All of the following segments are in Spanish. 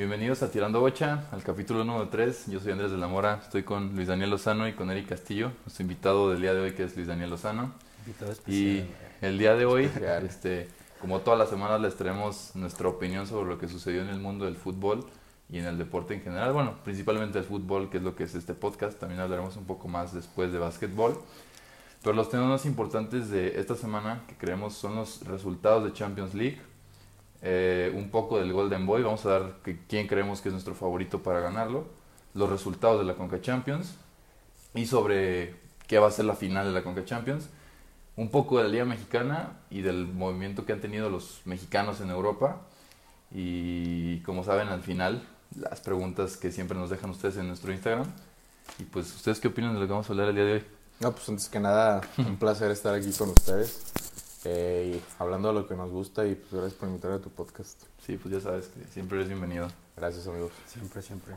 Bienvenidos a Tirando Bocha, al capítulo número 3. Yo soy Andrés de la Mora, estoy con Luis Daniel Lozano y con Eric Castillo, nuestro invitado del día de hoy que es Luis Daniel Lozano. Invitado especial. Y el día de hoy, este, como todas las semanas, les traemos nuestra opinión sobre lo que sucedió en el mundo del fútbol y en el deporte en general. Bueno, principalmente el fútbol, que es lo que es este podcast. También hablaremos un poco más después de básquetbol. Pero los temas más importantes de esta semana que creemos son los resultados de Champions League, eh, un poco del Golden Boy, vamos a dar que, quién creemos que es nuestro favorito para ganarlo, los resultados de la Conca Champions y sobre qué va a ser la final de la Conca Champions, un poco de la Liga Mexicana y del movimiento que han tenido los mexicanos en Europa. Y como saben al final las preguntas que siempre nos dejan ustedes en nuestro Instagram. Y pues ustedes qué opinan de lo que vamos a hablar el día de hoy. No, pues antes que nada, un placer estar aquí con ustedes. Eh, y hablando de lo que nos gusta y pues gracias por invitarme a tu podcast. Sí, pues ya sabes que siempre eres bienvenido. Gracias amigos. Siempre, siempre.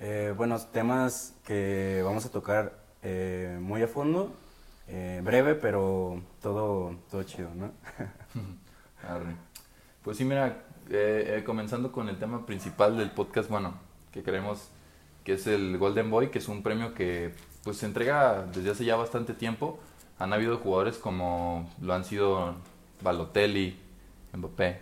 Eh, buenos temas que vamos a tocar eh, muy a fondo, eh, breve, pero todo, todo chido, ¿no? Arre. Pues sí, mira, eh, eh, comenzando con el tema principal del podcast, bueno, que creemos que es el Golden Boy, que es un premio que pues se entrega desde hace ya bastante tiempo. Han habido jugadores como lo han sido Balotelli, Mbappé,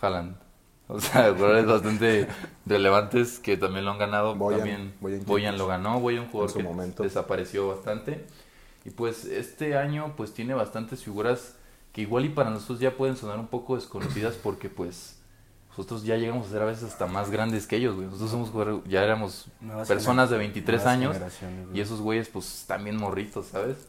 Haaland. O sea, jugadores bastante relevantes que también lo han ganado. Boyan, también Boyan lo ganó, Boyan un jugador En su que momento. desapareció bastante. Y pues este año pues tiene bastantes figuras que igual y para nosotros ya pueden sonar un poco desconocidas porque pues nosotros ya llegamos a ser a veces hasta más grandes que ellos, güey. Nosotros somos jugadores- ya éramos Nuevas personas de gener- 23 nuevas años y esos güeyes pues también morritos, ¿sabes?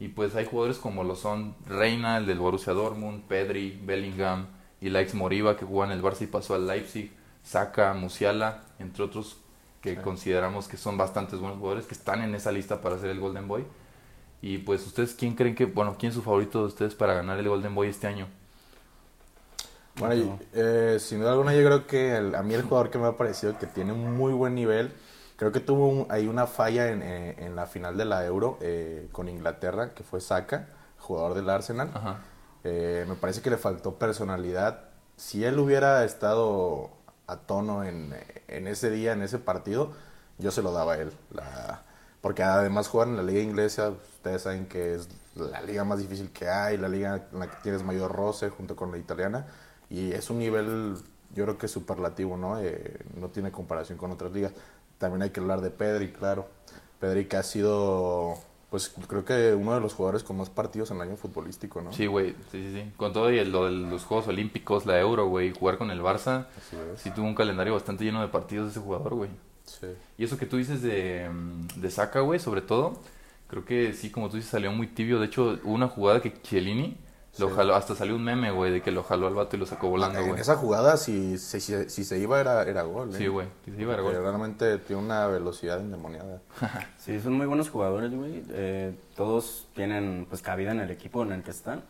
Y pues hay jugadores como lo son Reina, el del Borussia Dortmund, Pedri, Bellingham y Laix Moriba que juega en el Barça y pasó al Leipzig, Saka, Musiala, entre otros que Sí. consideramos que son bastantes buenos jugadores que están en esa lista para ser el Golden Boy. Y pues ustedes, ¿quién creen que, bueno, quién es su favorito de ustedes para ganar el Golden Boy este año? Bueno, Ujú. eh, sin duda alguna yo creo que el- a mí el jugador que me ha parecido que tiene un muy buen nivel, creo que tuvo un- ahí una falla en, eh, en la final de la Euro eh, con Inglaterra, que fue Saka, jugador del Arsenal. Ajá. Eh, me parece que le faltó personalidad. Si él hubiera estado a tono en, en ese día, en ese partido, yo se lo daba a él. La- porque además jugar en la liga inglesa, ustedes saben que es la liga más difícil que hay, la liga en la que tienes mayor roce junto con la italiana. Y es un nivel, yo creo que superlativo, ¿no? Eh, no tiene comparación con otras ligas. También hay que hablar de Pedri, claro. Pedri que ha sido, pues creo que uno de los jugadores con más partidos en el año futbolístico, ¿no? Sí, güey, sí, sí, sí. Con todo y el- lo de los Juegos Olímpicos, la Euro, güey, jugar con el Barça, sí tuvo un calendario bastante lleno de partidos ese jugador, güey. Sí. Y eso que tú dices de, mm, de Saka, güey, sobre todo, creo que sí, como tú dices, salió muy tibio. De hecho, hubo una jugada que Chiellini lo Sí. jaló, hasta salió un meme, güey, de que lo jaló al vato y lo sacó volando, en güey. esa jugada, si, si, si- si se iba, era, era gol. ¿eh? Sí, güey, sí, sí, iba a Porque gol. Realmente tiene una velocidad endemoniada. Sí, son muy buenos jugadores, güey. Eh, todos tienen pues cabida en el equipo en el que están.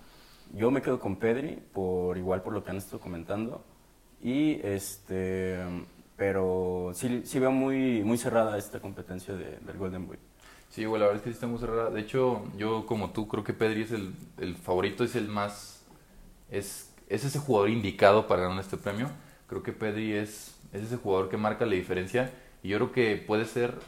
Yo me quedo con Pedri, por igual por lo que han estado comentando. Y este pero sí, sí veo muy, muy cerrada esta competencia de- del Golden Boy. Sí, güey, la verdad es que sí está muy cerrada. De hecho, yo como tú creo que Pedri es el, el favorito, es el más... Es, es ese jugador indicado para ganar este premio. Creo que Pedri es, es ese jugador que marca la diferencia. Y yo creo que puede ser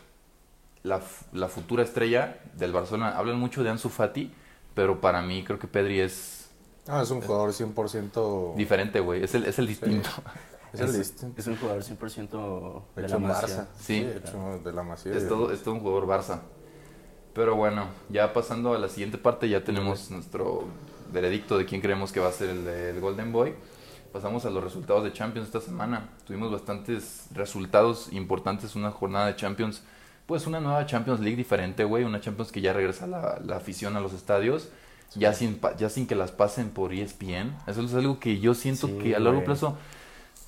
la, la futura estrella del Barcelona. Hablan mucho de Ansu Fati, pero para mí creo que Pedri es No, es un jugador 100%. diferente, güey. Es el, es el distinto. Es el distinto. Es un jugador 100% De de hecho, la. Barça. Sí. de hecho, de la Masía. Es todo, es todo un jugador Barça. Pero bueno, ya pasando a la siguiente parte, ya tenemos nuestro veredicto de quién creemos que va a ser el, el Golden Boy. Pasamos a los resultados de Champions esta semana. Tuvimos bastantes resultados importantes, una jornada de Champions, pues una nueva Champions League diferente, güey, una Champions que ya regresa la, la afición a los estadios, ya sin, ya sin que las pasen por ESPN. Eso es algo que yo siento Sí, que a largo plazo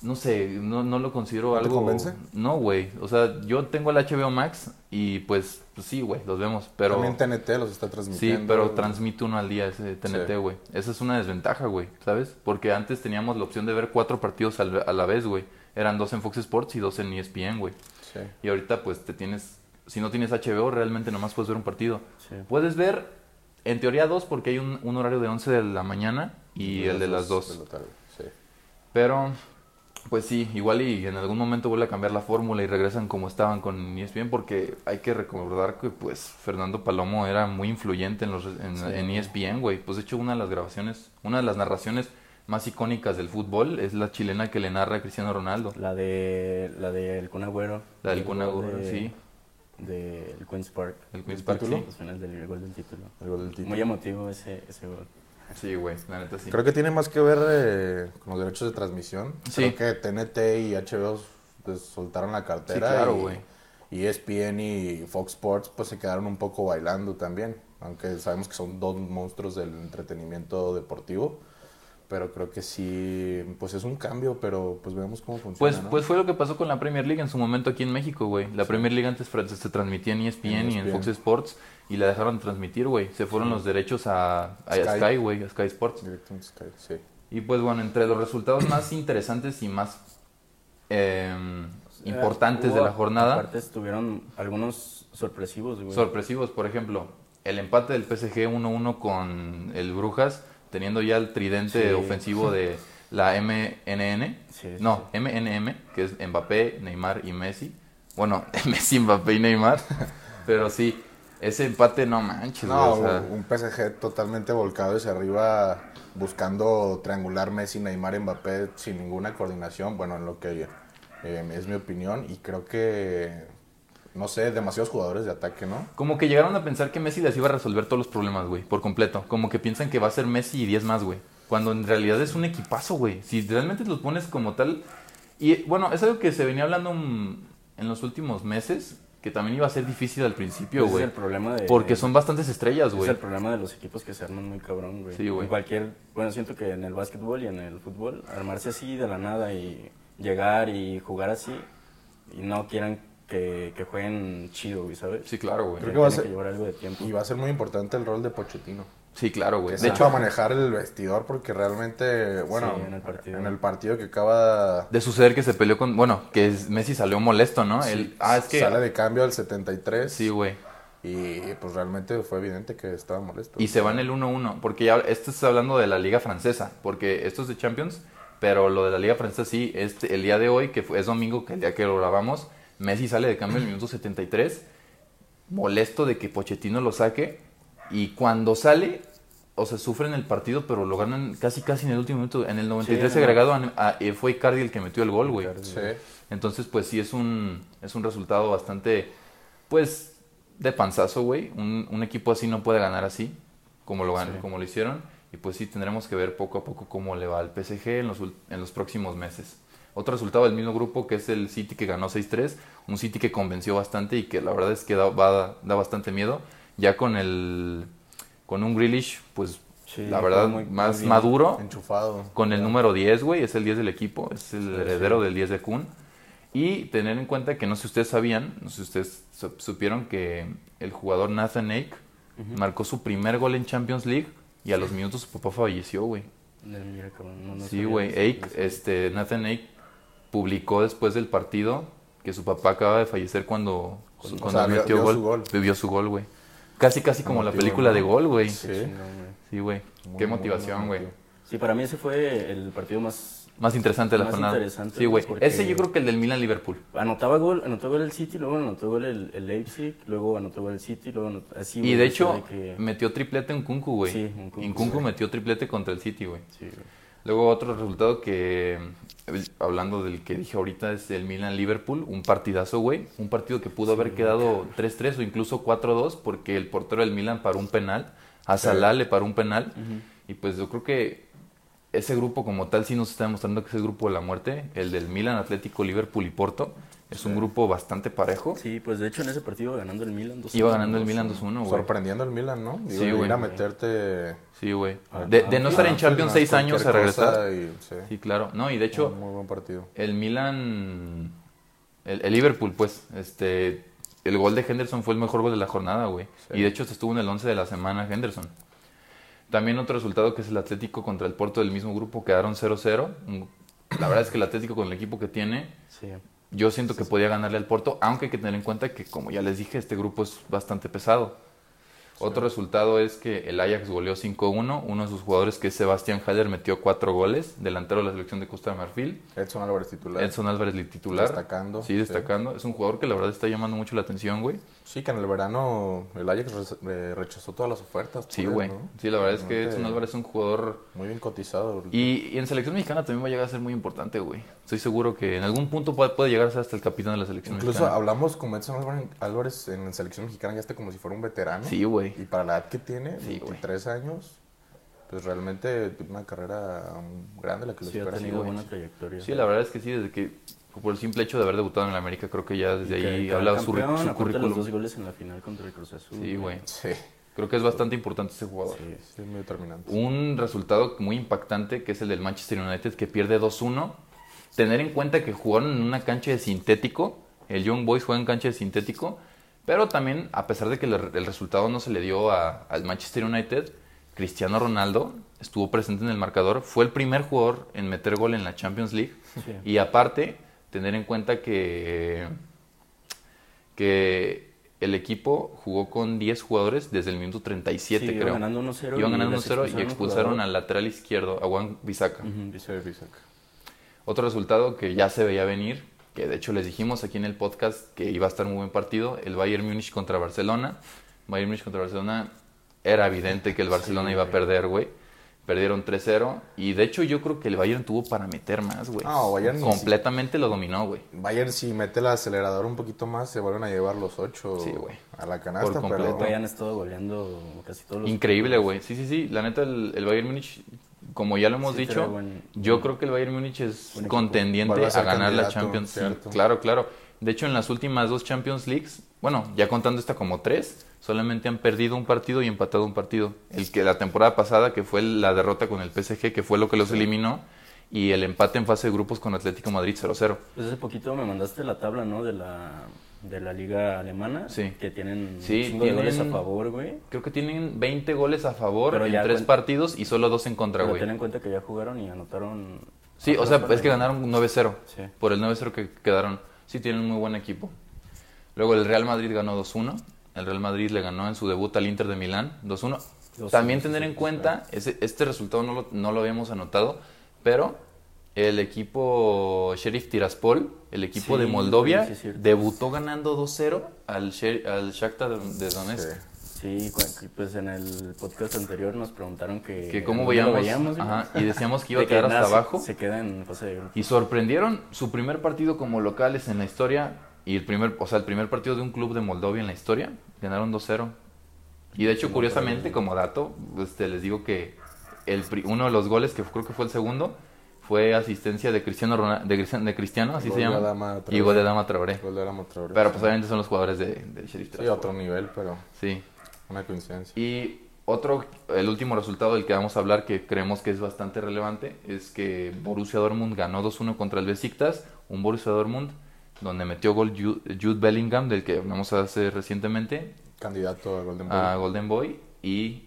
no sé, no, no lo considero ¿No te algo. convence? No, güey. O sea, yo tengo el HBO Max y pues, pues sí, güey, los vemos. Pero También TNT los está transmitiendo. sí, pero transmite uno al día ese TNT, Sí. güey. Esa es una desventaja, güey, ¿sabes? Porque antes teníamos la opción de ver cuatro partidos al- a la vez, güey. Eran dos en Fox Sports y dos en ESPN, güey. Sí. Y ahorita pues te tienes, si no tienes HBO, realmente nomás puedes ver un partido. Sí. Puedes ver, en teoría dos, porque hay un, un horario de 11 de la mañana y el de las dos. de la tarde, sí. Pero Pues sí, igual y en algún momento vuelve a cambiar la fórmula y regresan como estaban con ESPN porque hay que recordar que pues Fernando Palomo era muy influyente en, los, en, Sí. en ESPN, güey. Pues de hecho una de las grabaciones, una de las narraciones más icónicas del fútbol es la chilena que le narra a Cristiano Ronaldo. La de la de El Kun Agüero. La del El Kun Agüero, de- sí. Del Queen's Park. El Queen's ¿El Park, título? sí. Los finales del gol del título. El gol del título. Muy emotivo ese, ese gol. Sí, güey, la neta sí. Creo que tiene más que ver eh, con los derechos de transmisión. Sí. Creo que TNT y HBO pues, soltaron la cartera. Sí, claro, güey. Y ESPN y Fox Sports pues se quedaron un poco bailando también. Aunque sabemos que son dos monstruos del entretenimiento deportivo. Pero creo que sí, pues es un cambio, pero pues veamos cómo funciona. Pues, ¿no? pues fue lo que pasó con la Premier League en su momento aquí en México, güey. La Premier League antes se transmitía en ESPN, En y en ESPN. Fox Sports y la dejaron de transmitir, güey. Se fueron los derechos a, a Sky. Sky, güey, a Sky Sports. Directo en Sky, sí. Y pues bueno, entre los resultados más interesantes y más em, importantes de Hubo- la jornada, Aparte estuvieron algunos sorpresivos, güey. sorpresivos, por ejemplo, el empate del PSG 1-1 con el Brujas, teniendo ya el tridente Sí. ofensivo de la MNN. Sí, sí, No, MNM, que es Mbappé, Neymar y Messi. Bueno, Messi, Mbappé y Neymar. Pero sí, ese empate no manches, No, güey, o sea, un PSG totalmente volcado hacia arriba buscando triangular Messi, Neymar, Mbappé sin ninguna coordinación, bueno, en lo que eh, es mi opinión y creo que, no sé, demasiados jugadores de ataque, ¿no? como que llegaron a pensar que Messi les iba a resolver todos los problemas, güey, por completo. Como que piensan que va a ser Messi y 10 más, güey. Cuando en realidad es un equipazo, güey. Si realmente los pones como tal. Y bueno, es algo que se venía hablando en los últimos meses, que también iba a ser difícil al principio, güey. es el problema de... Porque son bastantes estrellas, güey. Es el problema de los equipos que se arman muy cabrón, güey. Sí, güey. En cualquier... Bueno, siento que en el básquetbol y en el fútbol, armarse así de la nada y llegar y jugar así y no quieran que, que jueguen chido, güey, ¿sabes? Sí, claro, güey. Creo que va a llevar algo de tiempo. Y va a ser muy importante el rol de Pochettino. Sí, claro, güey. De hecho, manejar el vestidor porque realmente, bueno, Sí, en el partido. en el partido que acaba... de suceder que se peleó con. Bueno, que es- Messi salió molesto, ¿no? sí, Él- ah, es que. Sale de cambio al 73 Sí, güey. y pues realmente fue evidente que estaba molesto. Y se va en el 1-1. Porque ya. Esto es hablando de la Liga Francesa. Porque esto es de Champions. Pero lo de la Liga Francesa sí. Este, el día de hoy, que fue- es domingo, que el día que lo grabamos. Messi sale de cambio en el minuto 73. Molesto de que Pochettino lo saque. Y cuando sale. O sea, sufren el partido, pero lo ganan casi casi en el último minuto. En el 93 Sí, agregado a- a- eh, fue Icardi el que metió el gol, güey. Sí. Entonces, pues sí, es un, es un resultado bastante, pues, de panzazo, güey. Un, un equipo así no puede ganar así, como lo, Sí. como lo hicieron. Y pues sí, tendremos que ver poco a poco cómo le va al PSG en los, ul- en los próximos meses. Otro resultado del mismo grupo que es el City que ganó 6-3. Un City que convenció bastante y que la verdad es que da, va- da bastante miedo. Ya con el con un Grealish, pues Sí, la verdad muy- más maduro. Enchufado. Con el número 10, güey, es el 10 del equipo, es el Sí, heredero sí. del 10 de Kun. Y tener en cuenta que no sé si ustedes sabían, no sé si ustedes su- supieron que el jugador Nathan Ake marcó su primer gol en Champions League y a los minutos su papá falleció, güey. No- no Sí, güey, Ake, este, Nathan Ake publicó después del partido que su papá acaba de fallecer cuando, O cuando sea, metió vio gol. su gol. Vivió su gol, güey. Casi, casi como la película ¿no? de gol, güey. Sí. Güey. Sí, güey. Muy, Qué motivación, güey. Sí, para mí ese fue el partido más... Más interesante de la Más jornada. interesante, sí, güey. porque- Ese yo creo que el del Milan-Liverpool. Anotaba gol, anotó gol el City, luego anotó gol el, el Leipzig, luego anotó gol el City, luego anotó... Así, Y de hecho, sea, de que- metió triplete en Kunku, güey. Sí, en Kunku, En Kunku metió triplete contra el City, güey. Sí, güey. Luego otro resultado que, hablando del que dije ahorita, es el Milan-Liverpool. Un partidazo, güey. Un partido que pudo haber quedado 3-3 o incluso 4-2 porque el portero del Milan paró un penal. A Sí. Salah le paró un penal. Y pues yo creo que ese grupo como tal sí nos está demostrando que es el grupo de la muerte. El del Milan, Atlético, Liverpool y Porto. Es un grupo bastante parejo. Sí, pues de hecho en ese partido iba ganando el Milan 2 Iba ganando el Milan 2-1, güey. Sorprendiendo el Milan, ¿no? Digo, Sí, güey. Ir a meterte... Sí, güey. De, de no estar en Champions seis años a regresar. y- sí. Sí, claro. No, y de hecho, muy, muy buen partido. el Milan, el, el Liverpool, pues, este, el gol de Henderson fue el mejor gol de la jornada, güey. Sí. Y de hecho, estuvo en el 11 de la semana Henderson. También otro resultado que es el Atlético contra el Porto del mismo grupo, quedaron 0-0. Un- La verdad es que el Atlético con el equipo que tiene, Sí. Yo siento que podía ganarle al Porto, aunque hay que tener en cuenta que, como ya les dije, este grupo es bastante pesado. Otro resultado es que el Ajax goleó 5-1. Uno de sus jugadores, que es Sebastián Haller, metió cuatro goles. Delantero de la selección de Costa de Marfil. Edson Álvarez titular. Edson Álvarez titular. Destacando. Sí, destacando. Es un jugador que la verdad está llamando mucho la atención, güey. Sí, que en el verano el Ajax eh, rechazó todas las ofertas. Sí, él, güey. ¿no? Sí, la verdad es que Edson Álvarez es un jugador... Muy bien cotizado. Y, y en selección mexicana también va a llegar a ser muy importante, güey. Estoy seguro que en algún punto puede, puede llegar a ser hasta el capitán de la selección Incluso mexicana. hablamos con Edson Álvarez- en la selección mexicana ya está como si fuera un veterano. Sí, güey. Y para la edad que tiene, Sí. 23 años, pues realmente tiene una carrera grande la que le Sí, ha espera. tenido güey. buena trayectoria. Sí, la verdad es que sí, desde que... Por el simple hecho de haber debutado en la América, creo que ya desde que ahí quedó habla su, campeón, su aparte de currículum. los dos goles en la final contra el Cruz Azul. Sí, güey. Sí, Creo que es bastante importante ese jugador. Sí. sí, muy determinante. Un resultado muy impactante que es el del Manchester United que pierde 2-1. Tener en cuenta que jugaron en una cancha de sintético. El Young Boys juega en cancha de sintético. Pero también, a pesar de que el, el resultado no se le dio a- al Manchester United, Cristiano Ronaldo estuvo presente en el marcador. Fue el primer jugador en meter gol en la Champions League. Sí. Y aparte, tener en cuenta que, que el equipo jugó con 10 jugadores desde el minuto 37, Sí, iban creo. ganando 1-0 Iban y ganando les 1-0 y expulsaron al lateral izquierdo, a Juan Bisaca. Otro resultado que ya se veía venir, que de hecho les dijimos aquí en el podcast que iba a estar muy buen partido, el Bayern Múnich contra Barcelona. Bayern Múnich contra Barcelona, era evidente que el Barcelona Sí, iba a perder, güey. Perdieron 3-0 y de hecho yo creo que el Bayern tuvo para meter más, güey. No, Bayern Completamente lo dominó, güey. Bayern si mete el acelerador un poquito más, se vuelven a llevar los 8 Sí, güey. a la canasta, Por completo. pero han estado goleando casi todos los Increíble, güey. Sí, sí, sí. La neta, el, el Bayern Múnich, como ya lo hemos Sí, dicho, buen- yo creo que el Bayern Múnich es equipo. contendiente a ganar la Champions League. Claro, claro. De hecho, en las últimas dos Champions Leagues, bueno, ya contando esta como tres, solamente han perdido un partido y empatado un partido. El que la temporada pasada, que fue la derrota con el PSG, que fue lo que los eliminó, y el empate en fase de grupos con Atlético Madrid 0-0. Pues hace poquito me mandaste la tabla, ¿no? De la, de la liga alemana. Sí. Que tienen Sí, de goles a tienen- favor, güey. Creo que tienen 20 goles a favor Pero en tres partidos y solo dos en contra, Pero güey. ten en cuenta que ya jugaron y anotaron... Sí, o sea, es que ganaron 9-0. Sí. Por el 9-0 que quedaron. Sí, tienen un muy buen equipo. Luego el Real Madrid ganó 2-1. El Real Madrid le ganó en su debut al Inter de Milán 2-1. 2-1, También tener en cuenta, ese, este resultado no lo, no lo habíamos anotado, pero el equipo Sheriff Tiraspol, el equipo Sí, de Moldovia, sí, debutó ganando 2-0 al, Sher- al Shakhtar de, Donetsk. Sí. Cu- pues en el podcast anterior nos preguntaron que... Que cómo veíamos, ajá, y decíamos que iba a quedar hasta abajo. Se queda en fase de grupo. Y sorprendieron su primer partido como locales en la historia y el primer, o sea, el primer partido de un club de Moldovia en la historia, ganaron 2-0. Y de hecho, curiosamente, como dato, este, les digo que el, uno de los goles, que creo que fue el segundo, fue asistencia de Cristiano Ronaldo, de, Cristian- de Cristiano, así Gol se de llama, Adama y gol de Dama Traoré. Gol de Adama Traoré. Pero pues obviamente son los jugadores de, del Sheriff Sí, otro nivel, pero Sí. una coincidencia. Y otro, el último resultado del que vamos a hablar que creemos que es bastante relevante es que Borussia Dortmund ganó 2-1 contra el Besiktas, un Borussia Dortmund donde metió gol Ju- Jude Bellingham del que hablamos hace recientemente Candidato a Golden Boy. a Golden Boy y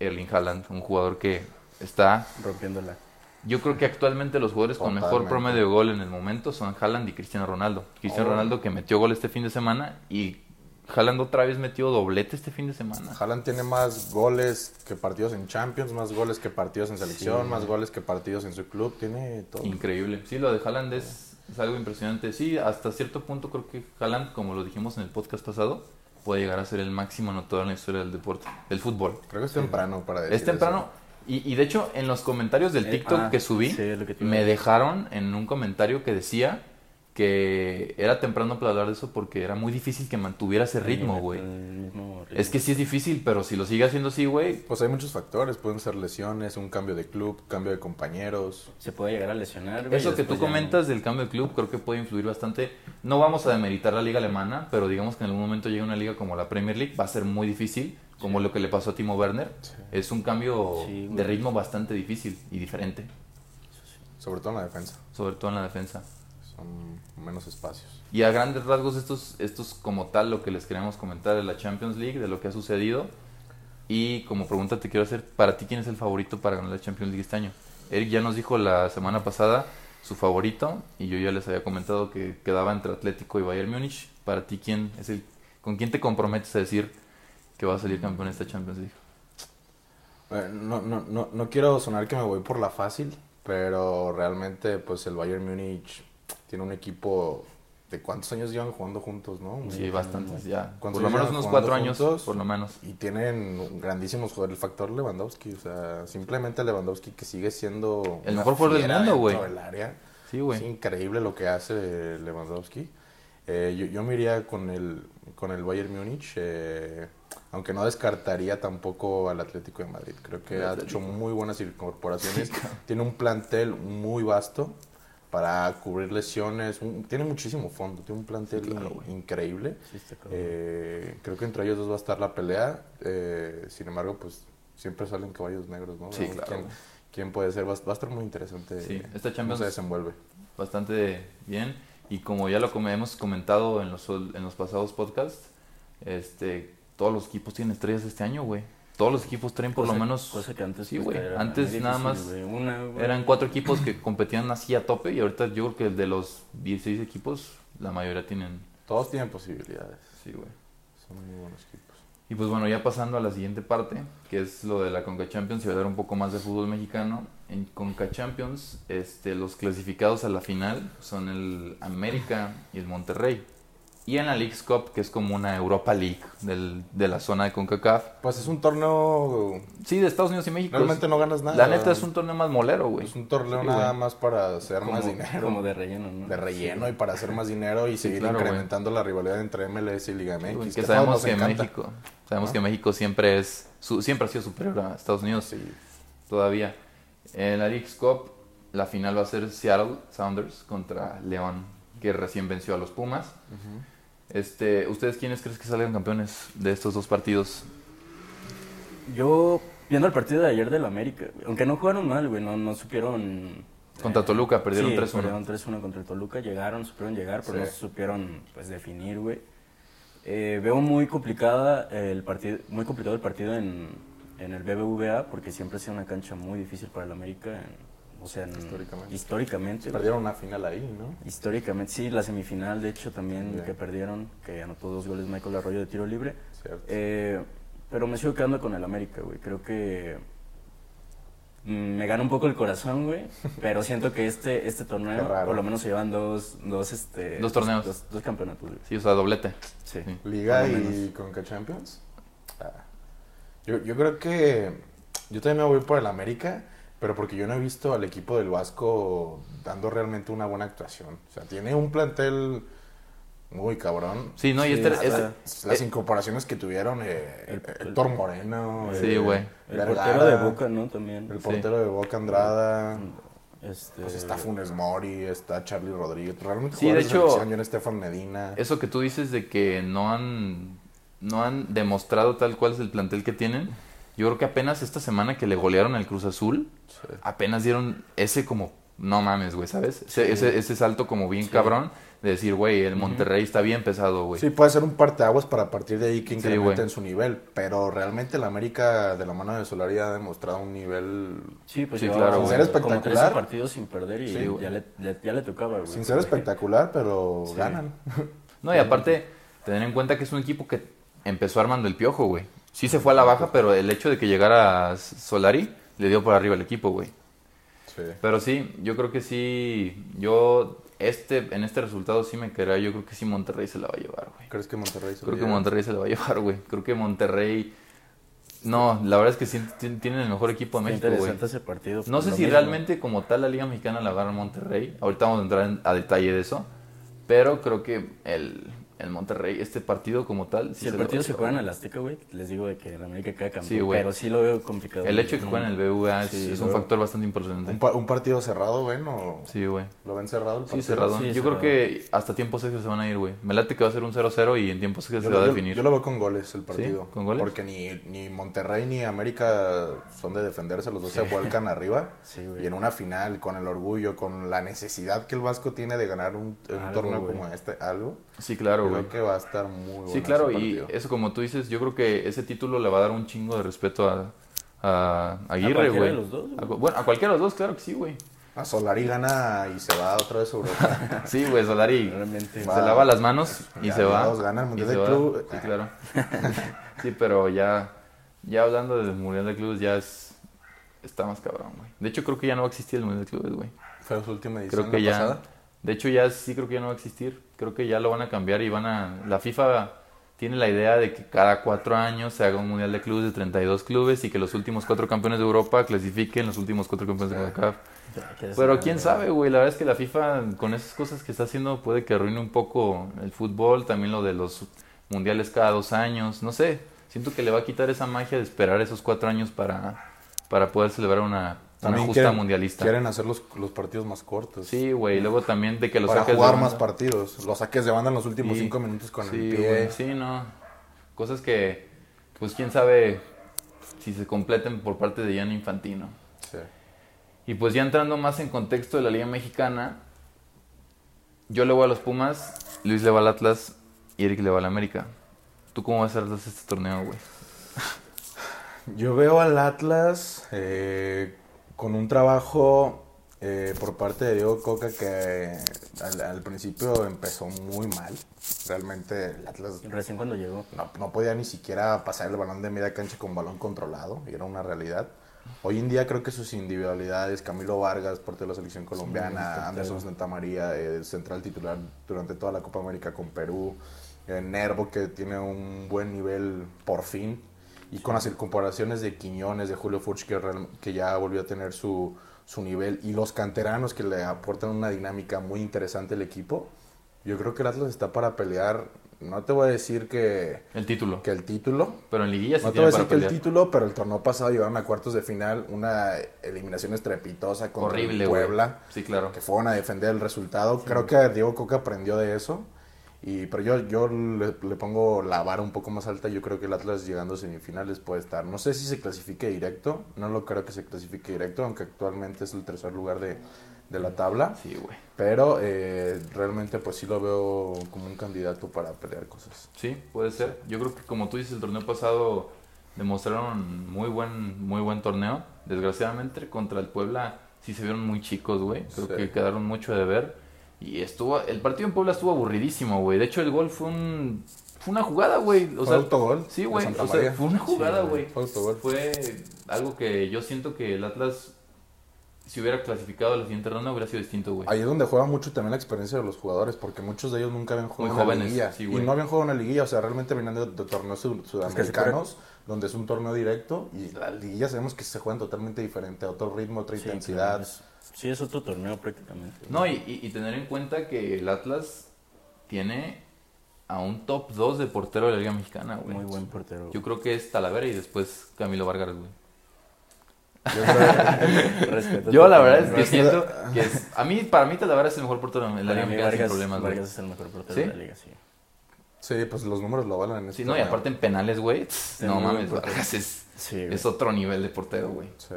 Erling Haaland, un jugador que está Rompiéndola. Yo creo que actualmente los jugadores con mejor promedio de gol en el momento son Haaland y Cristiano Ronaldo. Cristiano Oh. Ronaldo que metió gol este fin de semana y Haaland otra vez metió doblete este fin de semana. Haaland tiene más goles que partidos en Champions, más goles que partidos en selección, Sí. más goles que partidos en su club. Tiene todo. Increíble. Sí, lo de Haaland es, es algo impresionante. Sí, hasta cierto punto creo que Haaland, como lo dijimos en el podcast pasado, puede llegar a ser el máximo anotador en la historia del deporte, del fútbol. Creo que es temprano para decir Es temprano. Y, y de hecho, en los comentarios del Eh, TikTok ah, que subí, sí, que me dejaron en un comentario que decía que era temprano para hablar de eso porque era muy difícil que mantuviera ese ritmo, güey. Es que sí es difícil, pero si lo sigue haciendo así, güey. Pues hay muchos factores. Pueden ser lesiones, un cambio de club, cambio de compañeros. Se puede llegar a lesionar, güey, Eso que tú comentas del cambio de club creo que puede influir bastante. No vamos a demeritar la liga alemana, pero digamos que en algún momento llega una liga como la Premier League, va a ser muy difícil, como lo que le pasó a Timo Werner. Sí. Es un cambio Sí, de ritmo bastante difícil y diferente, Sobre todo en la defensa. sobre todo en la defensa. Menos espacios. Y a grandes rasgos estos, estos como tal lo que les queremos comentar de la Champions League, de lo que ha sucedido. Y como pregunta te quiero hacer, para ti quién es el favorito para ganar la Champions League este año? Eric ya nos dijo la semana pasada su favorito y yo ya les había comentado que quedaba entre Atlético y Bayern Múnich. Para ti quién es el con quién te comprometes a decir que va a salir campeón esta Champions League. Eh, no, no, no, no quiero sonar que me voy por la fácil, pero realmente pues el Bayern Múnich tiene un equipo de cuántos años llevan jugando juntos, ¿no? Sí, bastantes ya. Por ¿Cuántos lo menos unos cuatro años, juntos? por lo menos. Y tienen grandísimos jugadores. El factor Lewandowski, o sea, simplemente Lewandowski que sigue siendo... El mejor jugador del mundo, güey. Sí, Es güey. increíble lo que hace Lewandowski. Eh, yo, yo me iría con el, con el Bayern Múnich, eh, aunque no descartaría tampoco al Atlético de Madrid. Creo que ha hecho muy buenas incorporaciones. Tiene un plantel muy vasto para cubrir lesiones. un- tiene muchísimo fondo, tiene un plantel Sí, claro, increíble. Sí. Eh, creo que entre ellos dos va a estar la pelea. eh, sin embargo, pues siempre salen caballos negros, ¿no? Sí, claro. ¿Quién, quién puede ser? Va, va a estar muy interesante Sí, cómo esta Champions se desenvuelve. bastante bien. Y como ya lo hemos comentado en los, en los pasados podcasts, este, todos los equipos tienen estrellas este año, güey. Todos los equipos traen por Cosa- lo menos... cosa que antes sí, pues, güey. Antes nada más. Una. Eran cuatro equipos que competían así a tope y ahorita yo creo que de los 16 equipos, la mayoría tienen... Todos tienen posibilidades. Sí, güey. Son muy buenos equipos. Y pues bueno, ya pasando a la siguiente parte, que es lo de la Conca Champions y hablar un poco más de fútbol mexicano. En Conca Champions, este, los clasificados a la final son el América y el Monterrey. Y en la League's Cup, que es como una Europa League del- de la zona de CONCACAF. Pues es un torneo. Sí, de Estados Unidos y México. Realmente Es- no ganas nada. la neta es un torneo más molero, güey. Es un torneo Sí, nada güey. más para hacer como, más dinero. Como de relleno, ¿no? de relleno y para hacer más dinero y seguir claro, güey. incrementando la rivalidad entre MLS y Liga MX. güey, que que sabemos que encanta. México, sabemos ¿No? que México siempre es su- siempre ha sido superior a Estados Unidos. Sí. todavía. En la League's Cup, la final va a ser Seattle Sounders contra León, que recién venció a los Pumas. Este, ¿Ustedes quiénes creen que salgan campeones de estos dos partidos? Yo, viendo el partido de ayer del América, aunque no jugaron mal, güey, no, no supieron... Contra Toluca, perdieron sí, 3-1. perdieron 3-1 contra el Toluca, llegaron, supieron llegar, pero Sí. no supieron, pues, definir, güey. Eh, veo muy complicada el partido, muy complicado el partido en, en el BBVA, porque siempre ha sido una cancha muy difícil para el América, en- o sea, en- Históricamente. Perdieron una final ahí, ¿no? Históricamente, sí, la semifinal, de hecho, también Bien. que perdieron, que anotó dos goles Michael Arroyo de tiro libre. Cierto. Eh, pero me sigo quedando con el América, güey. Creo que mm, me gana un poco el corazón, güey. Pero siento que este, este torneo, por lo menos se llevan dos, dos, este, Dos torneos. Dos, dos campeonatos, güey. Sí, o sea, doblete. Sí. Sí. Liga y. Conca Champions. Ah. Yo, yo creo que yo también me voy por el América, pero porque yo no he visto al equipo del Vasco dando realmente una buena actuación. O sea, tiene un plantel muy cabrón. Sí, no, y Sí, este, este- Las eh, incorporaciones que tuvieron eh, El- Héctor Moreno. Sí, güey. El portero de Boca, ¿no? También. El Sí. portero de Boca Andrada. Este, Pues está Funes Mori, está Charlie Rodríguez. Realmente Sí, de hecho, Estefan Medina. eso que tú dices de que no han, no han demostrado tal cual es el plantel que tienen, yo creo que apenas esta semana que le golearon al Cruz Azul, Sí. apenas dieron ese como, no mames, güey, ¿sabes? Ese, ese, ese salto como bien cabrón de decir, güey, el Monterrey está bien pesado, güey. Sí, puede ser un parteaguas para partir de ahí que Sí, incrementen güey. su nivel, pero realmente el América de la mano de Solari ha demostrado un nivel Sí, pues Sí, claro. Sin ser como espectacular. 13 partidos sin perder y ya, le, ya le tocaba, güey. sin ser espectacular, pero Sí. ganan. No, y aparte, tener en cuenta que es un equipo que empezó armando el piojo, güey. Sí se fue a la baja, pero el hecho de que llegara Solari le dio por arriba el equipo, güey. Sí. Pero sí, yo creo que sí, yo este en este resultado sí me quedaría, yo creo que sí Monterrey se la va a llevar, güey. ¿Crees que Monterrey se lo Creo que? Monterrey se la va a llevar, güey. Creo que Monterrey no, la verdad es que sí ti- tienen el mejor equipo de México, güey. interesante ese partido. No sé si mismo. realmente como tal la Liga Mexicana la agarra Monterrey. Ahorita vamos a entrar en- a detalle de eso. Pero creo que el, el Monterrey, este partido como tal... sí Si el partido se juega en el Azteca, güey, les digo de que el América queda campeón. Sí, güey. pero sí lo veo complicado. El güey. hecho de que jueguen en el BVA es, Sí, es un factor bastante importante. ¿Un, pa- un partido cerrado, ven? ¿O Sí, güey. lo ven cerrado el Sí, partido? cerrado. Sí, Yo cerrado. creo que hasta tiempos extras se van a ir, güey. Me late que va a ser un 0-0 y en tiempos extras Yo, se va a yo- definir. yo lo veo con goles el partido. ¿Con goles? Porque ni, ni Monterrey ni América son de defenderse, los dos se vuelcan arriba. Sí, güey. Y en una final, con el orgullo, con la necesidad que el Vasco tiene de ganar un, un Algo, torneo güey. como este, algo, Sí, claro, güey. creo que va a estar muy bueno. Sí, claro, ese y eso como tú dices, yo creo que ese título le va a dar un chingo de respeto a, a Aguirre, cualquiera güey. de los dos, güey. A bueno, a cualquiera de los dos, claro que sí, güey. A Solari gana y se va otra vez a Europa. Sí, güey, Solari Realmente. se Va. lava las manos y Ya, se va. Dios, gana el y Mundial se de va. Club. Sí, claro. Sí, pero ya, ya hablando del Mundial de Clubes ya es... Está más cabrón, güey. De hecho, creo que ya no va a existir el Mundial de Clubes, güey. Fue su última edición. Creo que la ya... pasada. De hecho, ya sí creo que ya no va a existir. Creo que ya lo van a cambiar y van a... La FIFA tiene la idea de que cada cuatro años se haga un Mundial de Clubes de 32 clubes y que los últimos cuatro campeones de Europa clasifiquen los últimos cuatro campeones de CONCACAF. Pero quién sabe, güey. La verdad es que la FIFA con esas cosas que está haciendo puede que arruine un poco el fútbol, también lo de los mundiales cada dos años. No sé, siento que le va a quitar esa magia de esperar esos cuatro años para, para poder celebrar una, una También justa quieren- mundialista. Quieren hacer los, los partidos más cortos. Sí, güey. y Luego también de que los para saques de jugar banda. más partidos. Los saques de banda en los últimos cinco minutos con sí, el pie. güey, sí, no. Cosas que, pues quién sabe si se completen por parte de Gianni Infantino. Sí. Y pues ya entrando más en contexto de la Liga Mexicana, yo le voy a los Pumas, Luis le va al Atlas y Eric le va al América. ¿Tú cómo vas a hacer este torneo, güey? Yo veo al Atlas eh, con un trabajo eh, por parte de Diego Coca que al, al principio empezó muy mal. Realmente el Atlas Recién cuando llegó. no, no podía ni siquiera pasar el balón de media cancha con balón controlado, y era una realidad. Hoy en día creo que sus individualidades, Camilo Vargas, parte de la selección colombiana, Sí, Anderson claro. Santamaría, el central titular durante toda la Copa América con Perú, eh, Nervo que tiene un buen nivel por fin, y con las incorporaciones de Quiñones, de Julio Furch que, real- que ya volvió a tener su, su nivel, y los canteranos que le aportan una dinámica muy interesante al equipo, yo creo que el Atlas está para pelear, no te voy a decir que, El título. que el título, Pero en liguilla sí no te voy a decir que el título, pero el torneo pasado llegaron a cuartos de final, una eliminación estrepitosa contra Horrible. Puebla, Sí, claro. que fueron a defender el resultado. Creo que Diego Coca aprendió de eso. Y, pero yo, yo le, le pongo la vara un poco más alta. Yo creo que el Atlas llegando a semifinales puede estar. No sé si se clasifique directo. No lo creo que se clasifique directo, aunque actualmente es el tercer lugar de, de la tabla. Sí, güey. Pero eh, realmente pues sí lo veo como un candidato para pelear cosas. Sí, puede ser. Yo creo que como tú dices, el torneo pasado demostraron muy buen, muy buen torneo. Desgraciadamente contra el Puebla sí se vieron muy chicos, güey. Creo Sí. que quedaron mucho de ver. Y estuvo, el partido en Puebla estuvo aburridísimo, güey. De hecho, el gol fue un, fue una jugada, güey. O ¿Fue sea, autogol Sí, güey. O sea, fue una jugada, Sí, güey. Fue autogol. Fue algo que yo siento que el Atlas, si hubiera clasificado a la siguiente ronda, hubiera sido distinto, güey. Ahí es donde juega mucho también la experiencia de los jugadores, porque muchos de ellos nunca habían jugado Muy en jóvenes, liguilla. sí, y no habían jugado en una liguilla, o sea, realmente venían de, de torneos sud- se sudamericanos, donde es un torneo directo, y la liguilla sabemos que se juegan totalmente diferente, a otro ritmo, otra Sí, intensidad. claro, es- sí, es otro torneo prácticamente. No, y, y- y tener en cuenta que el Atlas tiene a un top 2 de portero de la Liga Mexicana, güey. Muy buen portero. Yo creo que es Talavera y después Camilo Vargas, güey. Yo creo- Yo la verdad es que siento que es... A mí, para mí Talavera es el mejor portero de la Liga Mexicana sin Vargas, problemas, güey. Vargas es el mejor portero ¿Sí? de la liga, sí. sí, pues los números lo valen en este Sí, no, y aparte en penales, güey. No mames. Vargas es, Sí, güey. es otro nivel de portero, güey. Sí.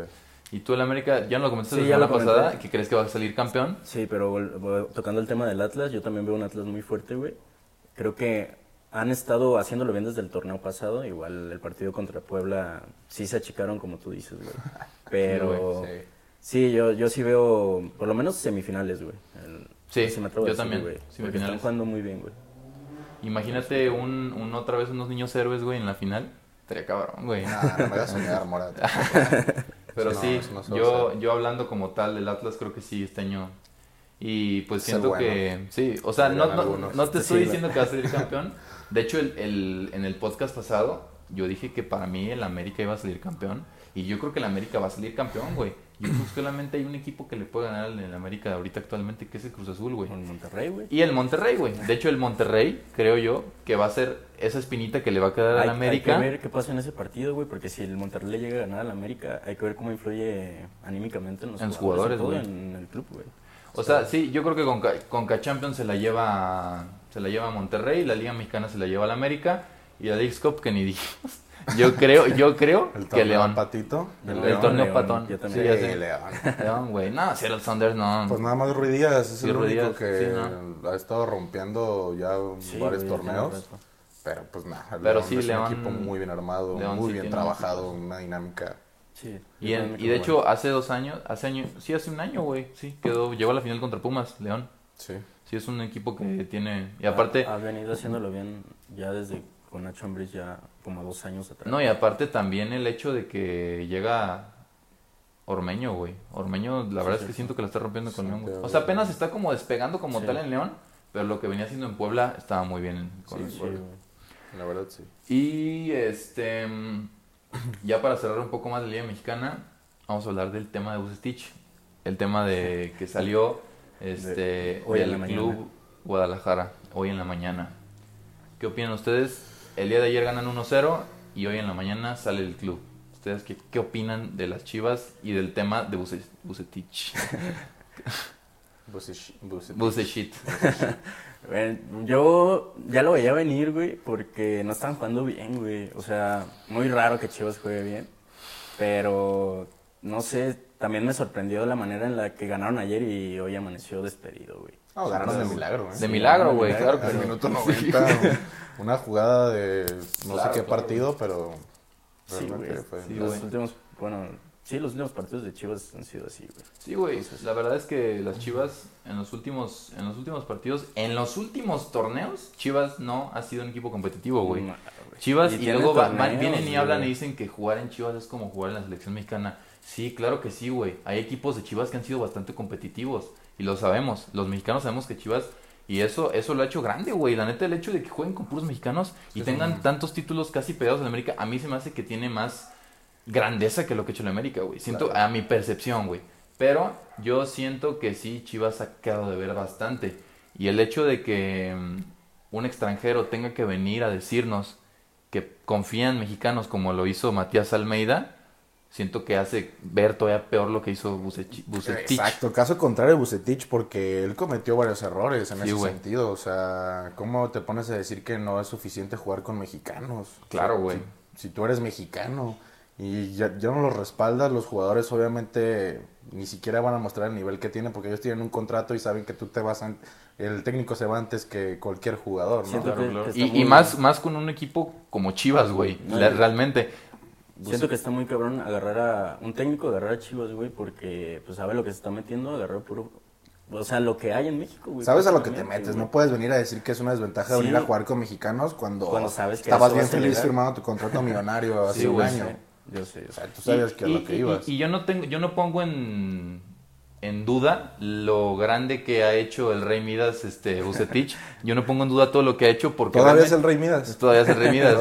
Y tú el América, ya nos lo comentaste Sí, la ya semana pasada, que crees que va a salir campeón. Sí, pero tocando el tema del Atlas, yo también veo un Atlas muy fuerte, güey. Creo que han estado haciéndolo bien desde el torneo pasado. Igual el partido contra Puebla sí se achicaron, como tú dices, güey. Pero Sí. sí, yo, yo sí veo por lo menos semifinales, güey. El- Sí, me atrevo a yo decir, también, güey, porque. Están jugando muy bien, güey. Imagínate un, un otra vez unos niños héroes, güey, en la final. Estaría cabrón, güey. Nah, no me voy a soñar. Pero sí, no yo, yo hablando como tal del Atlas, creo que sí, este año. Y pues siento bueno. que. Sí, o sea, no, no, no te estoy diciendo que va a salir campeón. De hecho, el, el- en el podcast pasado, yo dije que para mí el América iba a salir campeón. Y yo creo que el América va a salir campeón, güey. Yo creo que solamente hay un equipo que le puede ganar al el América de ahorita actualmente, que es el Cruz Azul, güey. Con Monterrey, güey. Y el Monterrey, güey. De hecho, el Monterrey, creo yo, que va a ser esa espinita que le va a quedar al América. hay que ver qué pasa en ese partido, güey, porque si el Monterrey le llega a ganar al América, hay que ver cómo influye anímicamente en los En jugadores, en el club, güey. O sea, sí, yo creo que con, con Champions se la lleva se la lleva a Monterrey, la Liga Mexicana se la lleva al América y la Leagues Cup que ni dijimos. Yo creo, yo creo El que torneo León. Patito. El El, El León. torneo León, patón. yo Sí, también. ya Sí, sé. León. León, güey. No, Seattle Sounders no. Pues nada más Ruiz Díaz es Sí, el único Díaz, que sí, ha estado rompiendo ya Sí, varios torneos. Pero pues nada, el Pero León sí, es León- un equipo muy bien armado, León muy sí bien trabajado, una dinámica. Sí. Y, en- y de hecho, hace dos años, hace año, sí, hace un año, güey, sí, quedó, llegó a la final contra Pumas, León. Sí. Sí, es un equipo que tiene, y aparte, Ha, ha venido haciéndolo bien ya desde con Nacho Ambriz ya como dos años atrás. no, y aparte también el hecho de que llega Ormeño, güey. Ormeño, la verdad es que siento que la está rompiendo con Sí, León, güey. O sea, apenas está como despegando como tal en León, pero lo que venía haciendo en Puebla estaba muy bien con Sí, el Sí, Puebla. La verdad, sí. Y este, ya para cerrar un poco más de Liga Mexicana, vamos a hablar del tema de Bucetich. El tema de que salió este, De- hoy en del la club mañana. Guadalajara, hoy en la mañana. ¿Qué opinan ustedes? El día de ayer ganan 1-0 y hoy en la mañana sale el club. ¿Ustedes qué, qué opinan de las chivas y del tema de Buce- Bucetich? Bucetich. Bucetich. Bucetich. Bueno, yo ya lo veía venir, güey, porque no estaban jugando bien, güey. O sea, muy raro que Chivas juegue bien. Pero, no sé, también me sorprendió la manera en la que ganaron ayer y hoy amaneció despedido, güey. No, ganaron de milagro, ¿eh? De milagro, güey, claro sí. minuto 90, una jugada de no Claro, sé qué claro. partido, pero Sí, güey. fue... Sí, los güey. últimos, bueno, sí, los últimos partidos de Chivas han sido así, güey. Sí, güey. La verdad es que las Chivas en los últimos en los últimos partidos, en los últimos torneos, Chivas no ha sido un equipo competitivo, güey. Güey. Chivas y, luego torneos, van- vienen y güey. hablan y dicen que jugar en Chivas es como jugar en la selección mexicana. Sí, claro que sí, güey. Hay equipos de Chivas que han sido bastante competitivos y lo sabemos. Los mexicanos sabemos que Chivas y eso eso lo ha hecho grande, güey. La neta el hecho de que jueguen con puros mexicanos y Sí, tengan sí. tantos títulos casi pegados en América, a mí se me hace que tiene más grandeza que lo que ha hecho en América, güey. Siento Claro. a mi percepción, güey. Pero yo siento que sí, Chivas ha quedado de ver bastante. Y el hecho de que mm, un extranjero tenga que venir a decirnos que confía en mexicanos como lo hizo Matías Almeida, siento que hace ver todavía peor lo que hizo Bucetich. Exacto, caso contrario de Bucetich, porque él cometió varios errores en Sí, ese güey. sentido. O sea, ¿cómo te pones a decir que no es suficiente jugar con mexicanos? Claro, güey. Si, si tú eres mexicano y ya, ya no los respaldas, los jugadores obviamente ni siquiera van a mostrar el nivel que tienen porque ellos tienen un contrato y saben que tú te vas an- el técnico se va antes que cualquier jugador, ¿no? Claro, claro. Y, y más, más con un equipo como Chivas, güey. No, realmente. Siento que está muy cabrón agarrar a un técnico, agarrar a Chivas, güey, porque pues sabe lo que se está metiendo, agarrar puro... O sea, lo que hay en México, güey. Sabes a lo que te metes, güey. no puedes venir a decir que es una desventaja Sí. venir a jugar con mexicanos cuando, Cuando sabes que estabas bien feliz llegar. firmando tu contrato millonario hace Sí, un güey, año. Yo sé, yo O sé. sea, tú sabes que a y, lo que y- ibas. y yo no tengo, yo no pongo en, en duda lo grande que ha hecho el Rey Midas, este, Bucetich. Yo no pongo en duda todo lo que ha hecho porque Todavía es el Rey Midas. Todavía es el Rey Midas.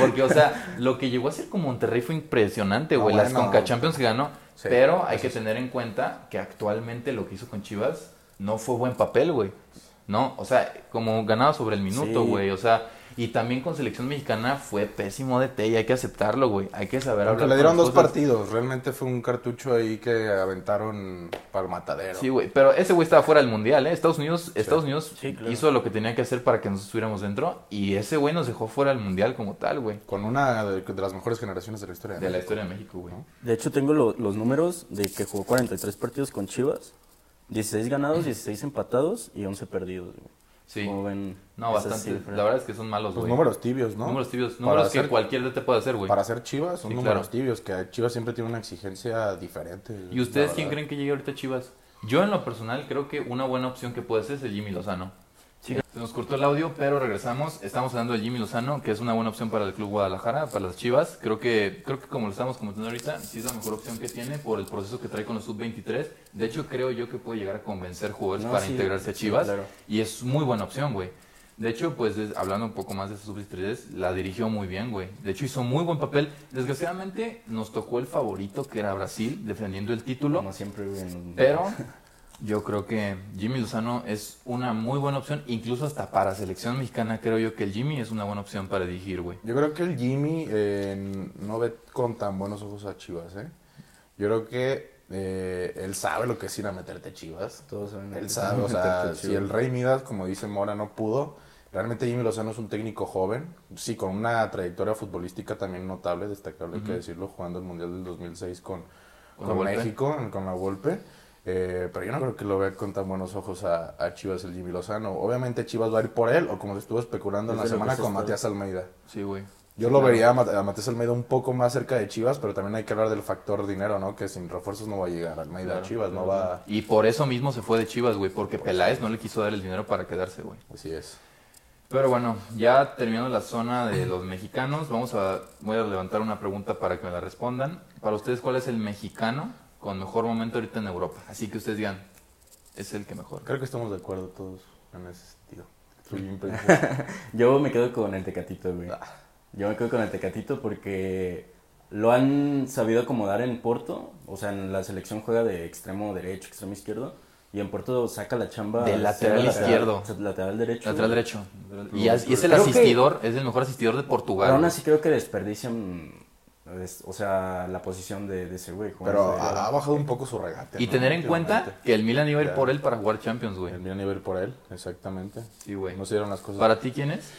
Porque, o sea, lo que llegó a ser con Monterrey fue impresionante, No, güey. Las bueno. Conca Champions que ganó. Sí, pero hay que tener en cuenta que actualmente lo que hizo con Chivas no fue buen papel, güey. No, o sea, como ganaba sobre el minuto, Sí. güey. O sea, y también con selección mexicana fue pésimo de té y hay que aceptarlo, güey. Hay que saber Aunque hablar le dieron dos cosas. partidos, realmente fue un cartucho ahí que aventaron para el matadero. Sí, güey, pero ese güey estaba fuera del mundial, ¿eh? Estados Unidos, Estados Unidos Sí, claro. hizo lo que tenía que hacer para que nos estuviéramos dentro y ese güey nos dejó fuera del mundial como tal, güey. Con una de, de las mejores generaciones de la historia. De la México. historia de México, güey. De hecho, tengo lo- los números de que jugó 43 partidos con Chivas, 16 ganados, 16 empatados y 11 perdidos, güey. Sí. ¿Cómo ven No, bastante. cifras? La verdad es que son malos, Pues güey. números tibios, ¿no? Números tibios. Para Números que hacer- cualquier de te puede hacer, güey. Para ser Chivas son Sí, números claro. tibios, que Chivas siempre tiene una exigencia diferente. ¿Y ustedes quién creen que llegue ahorita a Chivas? Yo en lo personal creo que una buena opción que puede ser es el Jimmy Lozano. Sí. Se nos cortó el audio, pero regresamos. Estamos hablando de Jimmy Lozano, que es una buena opción para el Club Guadalajara, para las Chivas. Creo que, creo que como lo estamos comentando ahorita, sí es la mejor opción que tiene por el proceso que trae con los sub-23. De hecho, creo yo que puede llegar a convencer jugadores No, para sí, integrarse a sí, Chivas. claro. Y es muy buena opción, güey. De hecho, pues es- hablando un poco más de esa sub-23, la dirigió muy bien, güey. De hecho, hizo muy buen papel. Desgraciadamente, nos tocó el favorito, que era Brasil, defendiendo el título. Como siempre, güey. Pero yo creo que Jimmy Lozano es una muy buena opción, incluso hasta para selección mexicana creo yo que el Jimmy es una buena opción para dirigir, güey. Yo creo que el Jimmy eh, no ve con tan buenos ojos a Chivas, ¿eh? Yo creo que eh, él sabe lo que es ir a meterte Chivas. Todos saben Él que sabe, o sea, a si el Rey Midas, como dice Mora, no pudo, realmente Jimmy Lozano es un técnico joven, sí, con una trayectoria futbolística también notable, destacable, hay que decirlo, jugando el Mundial del 2006 con, Con con. México, con la Volpe. Eh, pero yo no creo que lo vea con tan buenos ojos a, a Chivas el Jimmy Lozano. Obviamente Chivas va a ir por él, o como se estuvo especulando en la semana con Matías Almeida. Sí, güey. Yo lo vería a, Mat- a Matías Almeida un poco más cerca de Chivas, pero también hay que hablar del factor dinero, ¿no? Que sin refuerzos no va a llegar Almeida a Claro, Chivas, no va... Y por eso mismo se fue de Chivas, güey, porque Peláez no le quiso dar el dinero para quedarse, güey. Así es. Pero bueno, ya terminando la zona de los mexicanos, vamos a voy a levantar una pregunta para que me la respondan. Para ustedes, ¿cuál es el mexicano con mejor momento ahorita en Europa? Así que ustedes digan, es el que mejor. Creo que estamos de acuerdo todos en ese sentido. Yo me quedo con el Tecatito, güey. Yo me quedo con el Tecatito porque lo han sabido acomodar en Porto. O sea, en la selección juega de extremo derecho, extremo izquierdo. Y en Porto saca la chamba. De lateral izquierdo. Lateral derecho. Lateral güey. derecho. Y, es- y es el Creo que- asistidor, es el mejor asistidor de Portugal. Pero aún güey. así creo que desperdician, es- o sea, la posición de, de ese güey. Pero ha, ha bajado un poco su regate. Y ¿no? tener en cuenta que el Milan iba a ir por él para jugar Champions, güey. El Milan iba a ir por él, exactamente. Sí, güey. No se dieron las cosas. ¿Para ti quién es?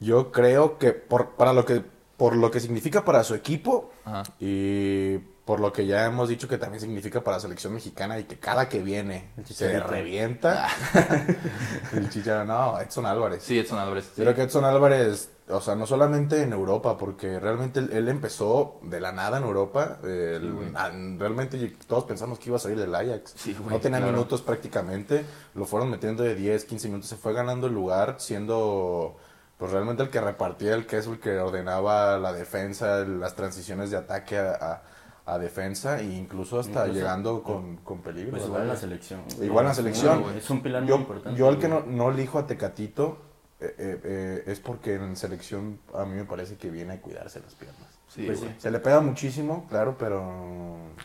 Yo creo que por, para lo que por lo que significa para su equipo Ajá. y por lo que ya hemos dicho que también significa para la selección mexicana y que cada que viene se revienta. el Chicharito, no, Edson Álvarez. Sí, Edson Álvarez. Yo creo que Edson Álvarez, o sea, no solamente en Europa, porque realmente él, él empezó de la nada en Europa. eh, Sí, realmente todos pensamos que iba a salir del Ajax. Sí, güey, no tenía claro. minutos prácticamente. Lo fueron metiendo de 10, 15 minutos. Se fue ganando el lugar, siendo pues realmente el que repartía el queso, el que ordenaba la defensa, las transiciones de ataque a, a- a defensa, e incluso hasta Incluso- llegando con, con peligro. Pues igual en la selección. Igual en la selección. güey. Es un pilar yo, muy importante. yo al que no, no elijo a Tecatito eh, eh, eh, es porque en selección a mí me parece que viene a cuidarse las piernas. Sí, Pues güey. Se le pega muchísimo, claro, pero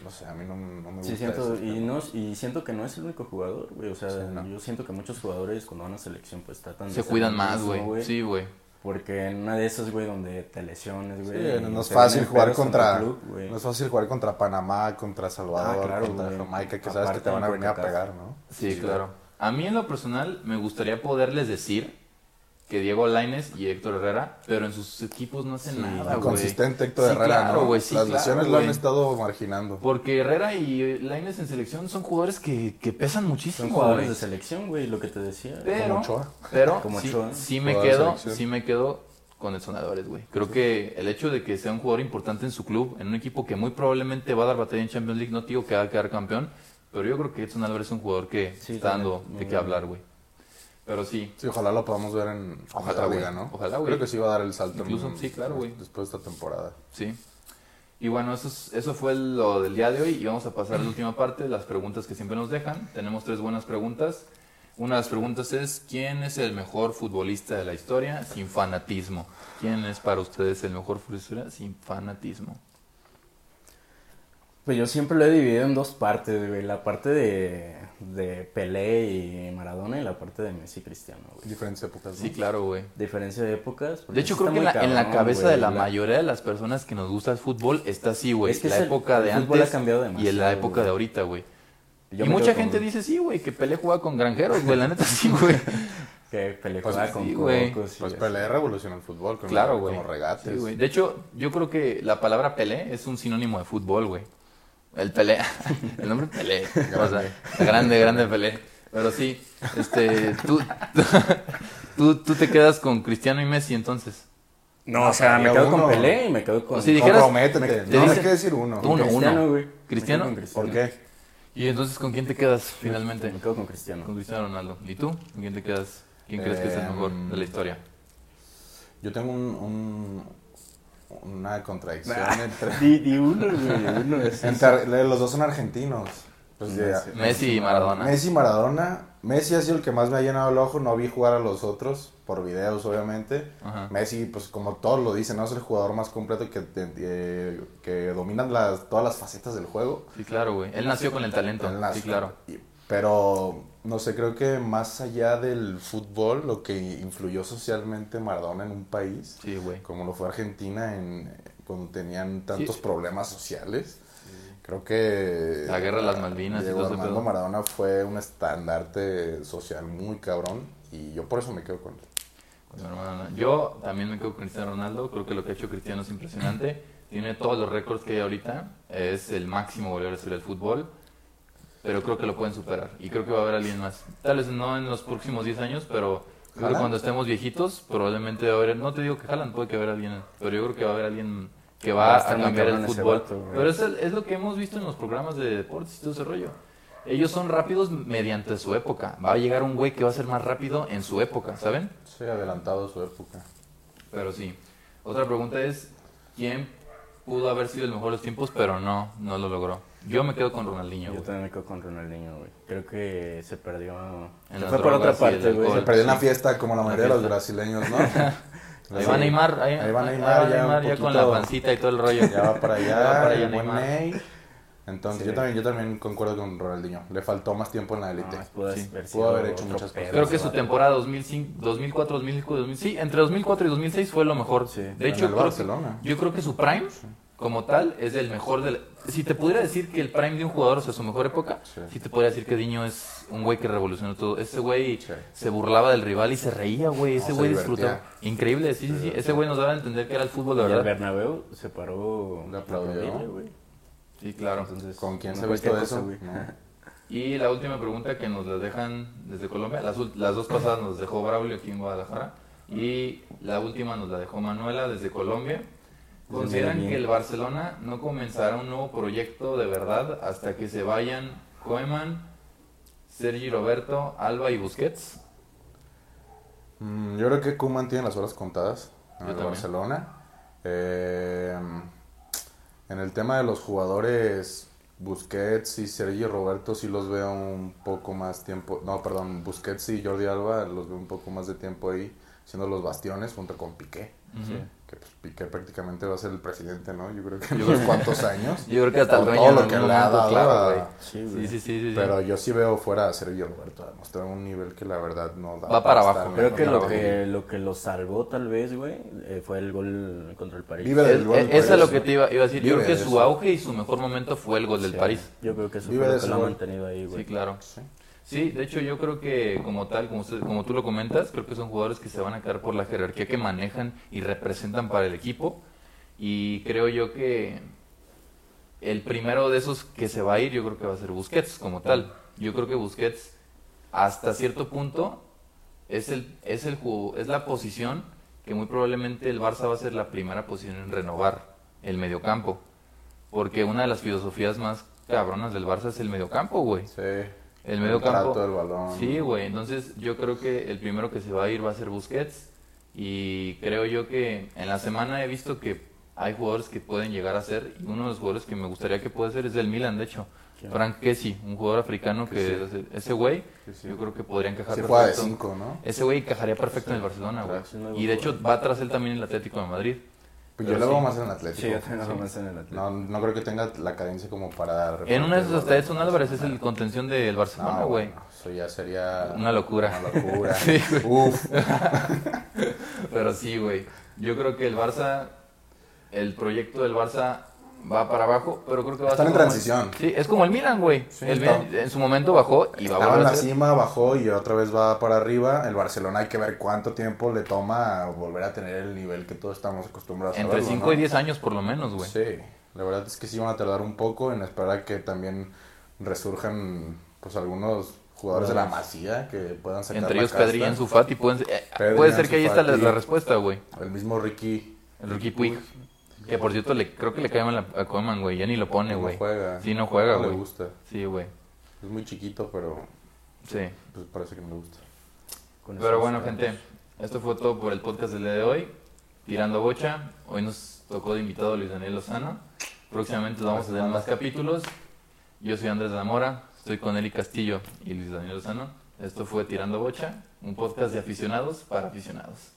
no sé, a mí no, no me gusta. Sí, siento, y, no, y siento que no es el único jugador, güey. O sea, Sí, no. yo siento que muchos jugadores cuando van a selección pues tratan de Se cuidan más, güey. Sí, güey. Porque en una de esas, güey, donde te lesiones, güey. Sí, no es fácil jugar contra club, güey. no es fácil jugar contra Panamá, contra Salvador, Ah, claro, contra. Jamaica, que sabes que te van a en venir a pegar, ¿no? Sí, claro. A mí en lo personal me gustaría poderles decir que Diego Laines y Héctor Herrera, pero en sus equipos no hacen Sí, nada, güey. Consistente Héctor Sí, Herrera, claro, ¿no? sí, Las claro, lesiones lo han estado marginando. Porque Herrera y Laines en selección son jugadores que, que pesan Son muchísimo, jugadores güey. de selección, güey, lo que te decía. Pero, Como Ochoa. pero Como sí, Ochoa. sí me quedo, sí me quedo con el Sonadores, güey. Creo que el hecho de que sea un jugador importante en su club, en un equipo que muy probablemente va a dar batalla en Champions League, no digo que va a quedar campeón, pero yo creo que Edson Álvarez es un jugador que Sí, está dando de qué hablar, güey. Pero sí, Sí, ojalá lo podamos ver en Ojalá, otra liga, ¿no? Ojalá, güey. Creo que sí va a dar el salto. Incluso, en- sí, claro, güey. Después de esta temporada. sí. Y bueno, eso, es- eso fue lo del día de hoy y vamos a pasar a la última parte, las preguntas que siempre nos dejan. Tenemos tres buenas preguntas. Una de las preguntas es, ¿quién es el mejor futbolista de la historia sin fanatismo? ¿Quién es para ustedes el mejor futbolista sin fanatismo? Pues yo siempre lo he dividido en dos partes, güey. La parte de, de Pelé y Maradona y la parte de Messi y Cristiano, güey. Diferentes épocas, ¿no? Sí, claro, güey. Diferencia de épocas. De hecho, sí creo que en la, en cabeza güey. de la mayoría de las personas que nos gusta el fútbol está así, güey. Es que la es época el de fútbol antes ha cambiado y en la época güey. de ahorita, güey. Yo y mucha gente con- dice, sí, güey, que Pelé juega con granjeros, güey. La neta, sí, güey. Que Pelé Pues jugaba sí, con güey. cocos y Pues. Pelé revolucionó el fútbol con, Claro, güey. los regates. Sí, güey. de hecho, yo creo que la palabra Pelé es un sinónimo de fútbol, güey. El Pelé. El nombre Pelé. O sea, grande, grande Pelé. Pero sí, este, tú, tú, tú te quedas con Cristiano y Messi entonces. No, o sea, me quedo con Pelé y me quedo con... O si dijeras- Comprométete. te no, dice- hay que decir uno. Uno, Cristiano, uno. güey. ¿Cristiano? con Cristiano. ¿Por qué? Y entonces, ¿con quién te quedas finalmente? Me quedo con Cristiano. Con Cristiano Ronaldo. ¿Y tú? ¿Con quién te quedas? ¿Quién crees que es el mejor de la historia? Yo tengo un, un- una contradicción entre, Di, di uno, güey, uno. así. entre- Los dos son argentinos. Pues, Messi. Messi y Maradona. Messi y Maradona. Messi ha sido el que más me ha llenado el ojo. No vi jugar a los otros, por videos, obviamente. Ajá. Messi, pues como todos lo dicen, ¿no? es el jugador más completo que, eh, que domina las, todas las facetas del juego. Sí, claro, güey. Él nació con el talento. Él. Sí, claro. Y- Pero, no sé, creo que más allá del fútbol, lo que influyó socialmente Maradona en un país, Sí, como lo fue Argentina en, cuando tenían tantos Sí. problemas sociales, creo que... La guerra de las Malvinas y Diego todo ese Armando. Maradona fue un estandarte social muy cabrón y yo por eso me quedo con él. Con Maradona. Yo también me quedo con Cristiano Ronaldo. Creo que lo que ha hecho Cristiano es impresionante. Tiene todos los récords que hay ahorita. Es el máximo goleador del fútbol. Pero creo que lo pueden superar. Y creo que va a haber alguien más. Tal vez no en los próximos 10 años, pero Creo que cuando estemos viejitos, probablemente va a haber, no te digo que jalan, puede que haber alguien, pero yo creo que va a haber alguien que va, Va a cambiar el fútbol. vato, pero es, es lo que hemos visto en los programas de deportes y todo ese rollo. Ellos son rápidos mediante su época. Va a llegar un güey que va a ser más rápido en su época, ¿saben? Sí, adelantado a su época. Pero sí. Otra pregunta es, ¿quién pudo haber sido el mejor de los tiempos, pero no, no lo logró? Yo me quedo con Ronaldinho, Yo también me quedo con Ronaldinho, güey. Creo que se perdió. En se fue por otra parte, güey. Se perdió en la fiesta como la mayoría de los brasileños, ¿no? Ahí va Neymar, ahí, Ahí va ahí Neymar, ya un ya con la pancita y todo el rollo. Ya va para allá, Ya va para allá Neymar. Ney. Entonces, Sí. yo, también, yo también concuerdo con Ronaldinho. Le faltó más tiempo en la élite. No, pudo Sí. haber, Pudo haber hecho muchas cosas. Creo que su temporada 2005, 2004, 2005, 2006, sí, entre 2004 y 2006 fue lo mejor. Sí. de En hecho, el creo Barcelona. Que, yo creo que su prime, como tal, es el mejor del... Si te pudiera decir que el prime de un jugador, o sea, su mejor época, Sí. sí, te podría decir que Diño es un güey que revolucionó todo. Ese güey Sí. se burlaba del rival y se reía, güey. Ese No, güey disfrutaba. Increíble, sí, sí, sí. Ese güey nos daba a entender que era el fútbol de Y el verdad. Bernabéu se paró. Le aplaudió. güey. Sí, claro. Entonces, ¿Con quién se visto cualquier eso? güey. No. Y la última pregunta que nos la dejan desde Colombia, las, ul- las dos pasadas nos dejó Braulio aquí en Guadalajara y la última nos la dejó Manuela desde Colombia. ¿Consideran que el Barcelona no comenzará un nuevo proyecto de verdad hasta que se vayan Koeman, Sergi Roberto, Alba y Busquets? Mm, yo creo que Koeman tiene las horas contadas en Yo el también. Barcelona. Eh, en el tema de los jugadores, Busquets y Sergio Roberto sí los veo un poco más tiempo. No, perdón, Busquets y Jordi Alba los veo un poco más de tiempo ahí, siendo los bastiones junto con Piqué. Ujú. Que pues, Piqué prácticamente va a ser el presidente, ¿no? Yo creo que en unos cuantos años. Yo creo que hasta el dueño todo lo que le ha dado claro. Sí, Sí, sí, sí. Pero yo sí veo fuera a Sergio Roberto, a demostrar un nivel que la verdad no da. Va para abajo. Creo que lo, que lo que lo salvó tal vez, güey, eh, fue el gol contra el París. Vive del Es- gol Eso es lo que te iba, iba a decir. Yo creo que su auge y su mejor momento fue el gol del Sí, París. Yo creo que eso Vive fue lo que lo ha mantenido ahí, güey. Sí, claro. Sí. De hecho yo creo que como tal, como, usted- como tú lo comentas, creo que son jugadores que se van a quedar por la jerarquía que manejan y representan para el equipo. Y creo yo que el primero de esos que se va a ir, yo creo que va a ser Busquets como tal. Yo creo que Busquets hasta cierto punto es el es el es la posición que muy probablemente el Barça va a ser la primera posición en renovar el mediocampo, porque una de las filosofías más cabronas del Barça es el mediocampo, güey. Sí. El medio campo. trato del balón. Sí, güey. Entonces yo creo que el primero que se va a ir va a ser Busquets. Y creo yo que en la semana he visto que hay jugadores que pueden llegar a ser. Y uno de los jugadores que me gustaría que pueda ser es del Milan, de hecho. ¿Quién? Frank Kessie, un jugador africano que ese- ese güey, sí. yo creo que podría encajar de perfecto. 5, ¿no? Ese güey encajaría perfecto en el Barcelona, güey. Y de hecho va tras él también el Atlético de Madrid. Pues Pero yo lo veo sí. más en el Atlético. Sí, yo también lo más en el Atlético. No, no creo que tenga la cadencia como para... En una de esas hasta Edson Álvarez es el contención del Barcelona, No, güey. bueno, eso ya sería... Una locura. Una locura. Sí. Uf. Pero sí, güey. Yo creo que el Barça, el proyecto del Barça va para abajo, pero creo que va Están a en ser como- transición. Sí, es como el Milan, güey. Sí, el Milan en su momento bajó y va a Estaba en volver la cima, bajó y otra vez va para arriba. El Barcelona hay que ver cuánto tiempo le toma volver a tener el nivel que todos estamos acostumbrados a Entre verlo, 5 ¿no? y 10 años por lo menos, güey. Sí, la verdad es que sí van a tardar un poco en esperar a que también resurjan pues algunos jugadores de la Masía que puedan sacar Entre ellos. Pedri y Ansu Fati pueden eh, puede ser que ahí está la, la respuesta, güey. El mismo Ricky El rookie Puig. Que por cierto, le, creo que le cae mal a, Koeman, güey. Ya ni lo pone, no güey. juega. Sí, no juega, No le güey. gusta. Sí, güey. Es muy chiquito, pero Sí. pues parece que no le gusta. Con Pero bueno, gente, esto fue todo por el podcast del día de hoy. Tirando bocha. Hoy nos tocó de invitado Luis Daniel Lozano. Próximamente vamos a tener más capítulos. Yo soy Andrés Zamora, estoy con Eli Castillo y Luis Daniel Lozano. Esto fue Tirando Bocha, un podcast de aficionados para aficionados.